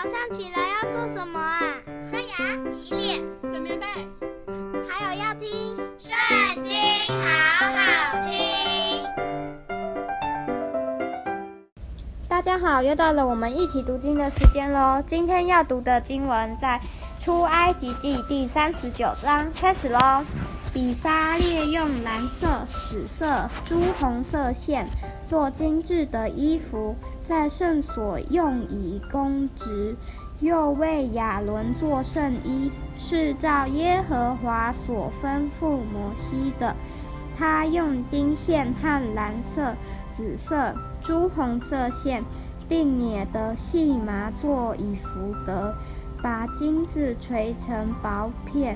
早上起来要做什么啊？刷牙、洗脸、整棉被，还有要听《圣经》，好好听。大家好，又到了我们一起读经的时间喽。今天要读的经文在《出埃及记》第三十九章，开始喽。比沙列用蓝色、紫色、朱红色线做精致的衣服，在圣所用以供职，又为亚伦做圣衣，是照耶和华所吩咐摩西的。他用金线和蓝色、紫色、朱红色线并捻的细麻做以弗得，把金子锤成薄片。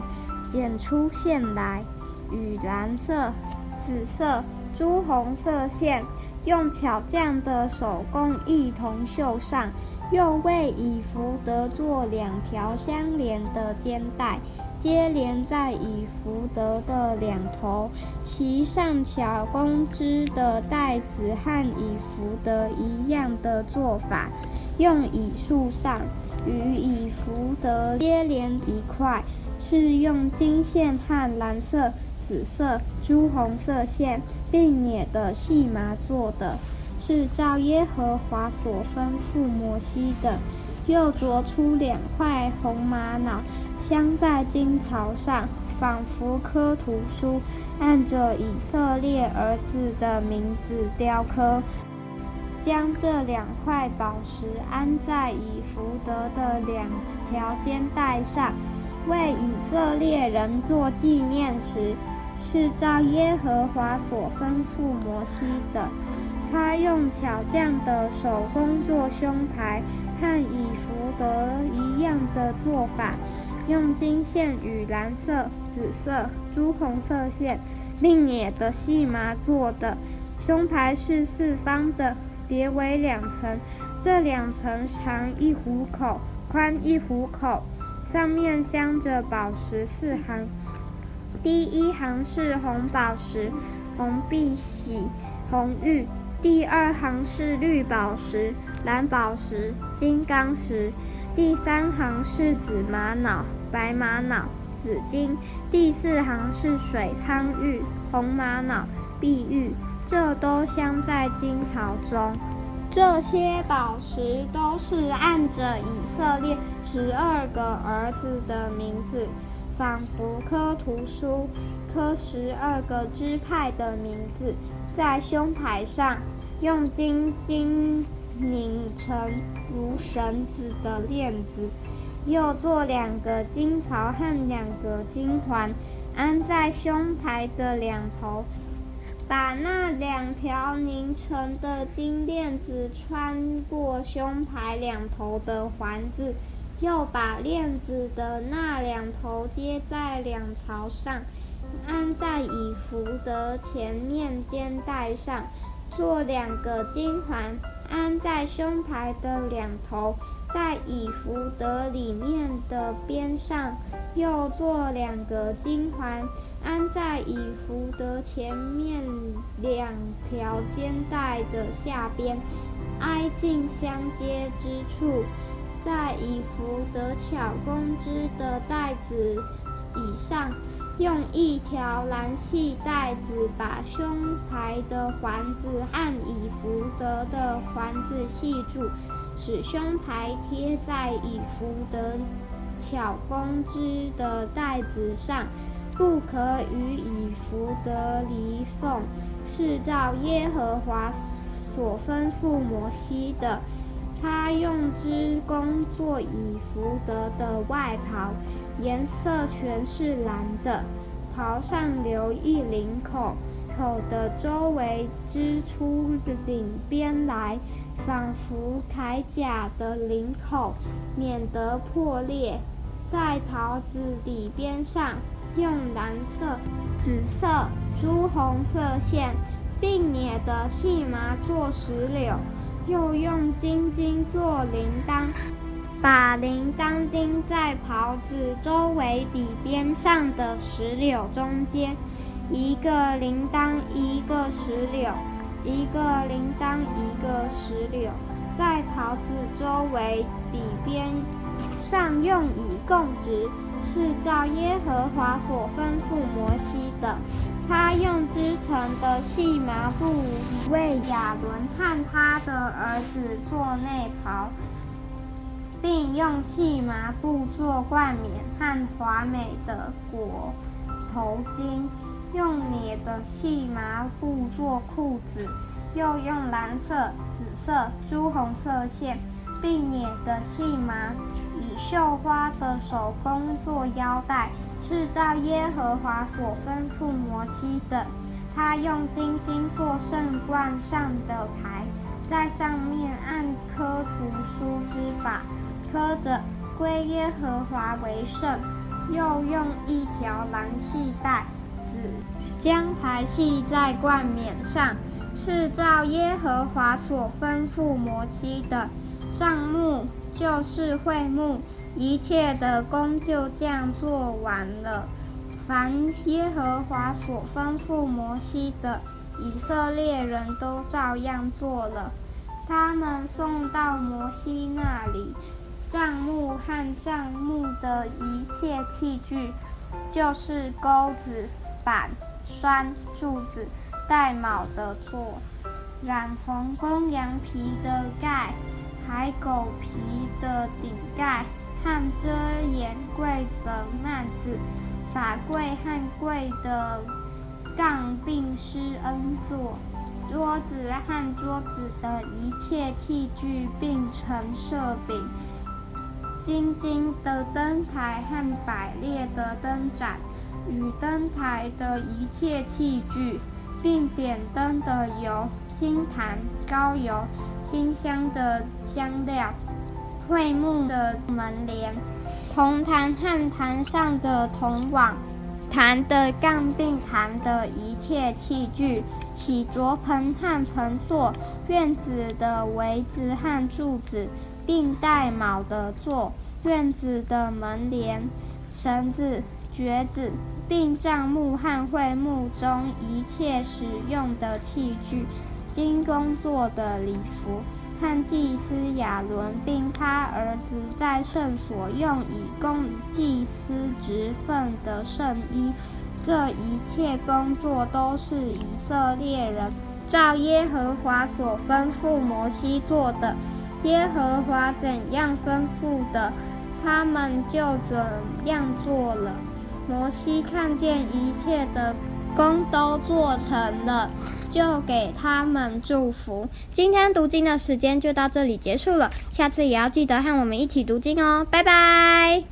剪出线来，与蓝色、紫色、朱红色线用巧匠的手工一同绣上，又为以弗得做两条相连的肩带，接连在以弗得的两头，其上巧工织的带子和以弗得一样的做法，用以束上，与以弗得接连一块。是用金线和蓝色、紫色、朱红色线并捻的细麻做的，是照耶和华所吩咐摩西的。又琢出两块红玛瑙，镶在金槽上，仿佛刻图书，按着以色列儿子的名字雕刻。将这两块宝石安在以弗得的两条肩带上。为以色列人做纪念时，是照耶和华所吩咐摩西的。他用巧匠的手工做胸牌，和以弗得一样的做法，用金线与蓝色、紫色、朱红色线并捻的细麻做的。胸牌是四方的，叠为两层，这两层长一虎口，宽一虎口。上面镶着宝石四行，第一行是红宝石、红碧玺、红玉；第二行是绿宝石、蓝宝石、金刚石；第三行是紫玛瑙、白玛瑙、紫金；第四行是水苍玉、红玛瑙、碧玉。这都镶在金槽中。这些宝石都是按着以色列十二个儿子的名字，仿佛刻图书，刻十二个支派的名字，在胸牌上，用金筋拧成如绳子的链子，又做两个金槽和两个金环，安在胸牌的两头。把那两条拧成的金链子穿过胸牌两头的环子，又把链子的那两头接在两槽上，安在以弗德前面肩带上，做两个金环，安在胸牌的两头，在以弗德里面的边上，又做两个金环。安在以弗得前面两条肩带的下边，挨近相接之处，在以弗得巧工织的带子以上，用一条蓝细带子把胸牌的环子和以弗得的环子系住，使胸牌贴在以弗得巧工织的带子上。不可与以弗得离缝，是照耶和华所吩咐摩西的。他用织工做以弗得的外袍，颜色全是蓝的。袍上留一领口，口的周围织出领边来，仿佛铠甲的领口，免得破裂。在袍子底边上。用蓝色、紫色、朱红色线并捻的细麻做石榴，又用金金做铃铛，把铃铛钉在袍子周围底边上的石榴中间，一个铃铛一个石榴，一个铃铛一个石榴，在袍子周围底边上用以供职，是照耶和华所吩咐摩西的。他用织成的细麻布为亚伦和他的儿子做内袍，并用细麻布做冠冕和华美的裹头巾，用捻的细麻布做裤子，又用蓝色、紫色、朱红色线，并捻的细麻绣花的手工做腰带。是照耶和华所吩咐摩西的，他用金金做圣冠上的牌，在上面按刻图书之法刻着“归耶和华为圣”，又用一条蓝细带子将牌系在冠冕上。是照耶和华所吩咐摩西的。帐幕就是会幕。一切的工就这样做完了。凡耶和华所吩咐摩西的，以色列人都照样做了。他们送到摩西那里，帐幕和帐幕的一切器具，就是钩子、板、栓、柱子、带卯的座、染红公羊皮的盖、海狗皮的顶盖。和遮掩柜的幔子、法柜和柜的杠并施恩座、桌子和桌子的一切器具，并陈设饼、金金的灯台和摆列的灯盏与灯台的一切器具，并点灯的油、金坛、膏油、馨香的香料。会幕的门帘、铜坛和坛上的铜网、坛的杠并坛的一切器具、洗濯盆和盆座、院子的围子和柱子，并带卯的座、院子的门帘、绳子、橛子，并帐幕和会幕中一切使用的器具，金工做的礼服。和祭司亚伦，并他儿子在圣所用以供祭司职分的圣衣，这一切工作都是以色列人照耶和华所吩咐摩西做的。耶和华怎样吩咐的，他们就怎样做了。摩西看见一切的工都做成了。就给他们祝福。今天读经的时间就到这里结束了，下次也要记得和我们一起读经哦，拜拜。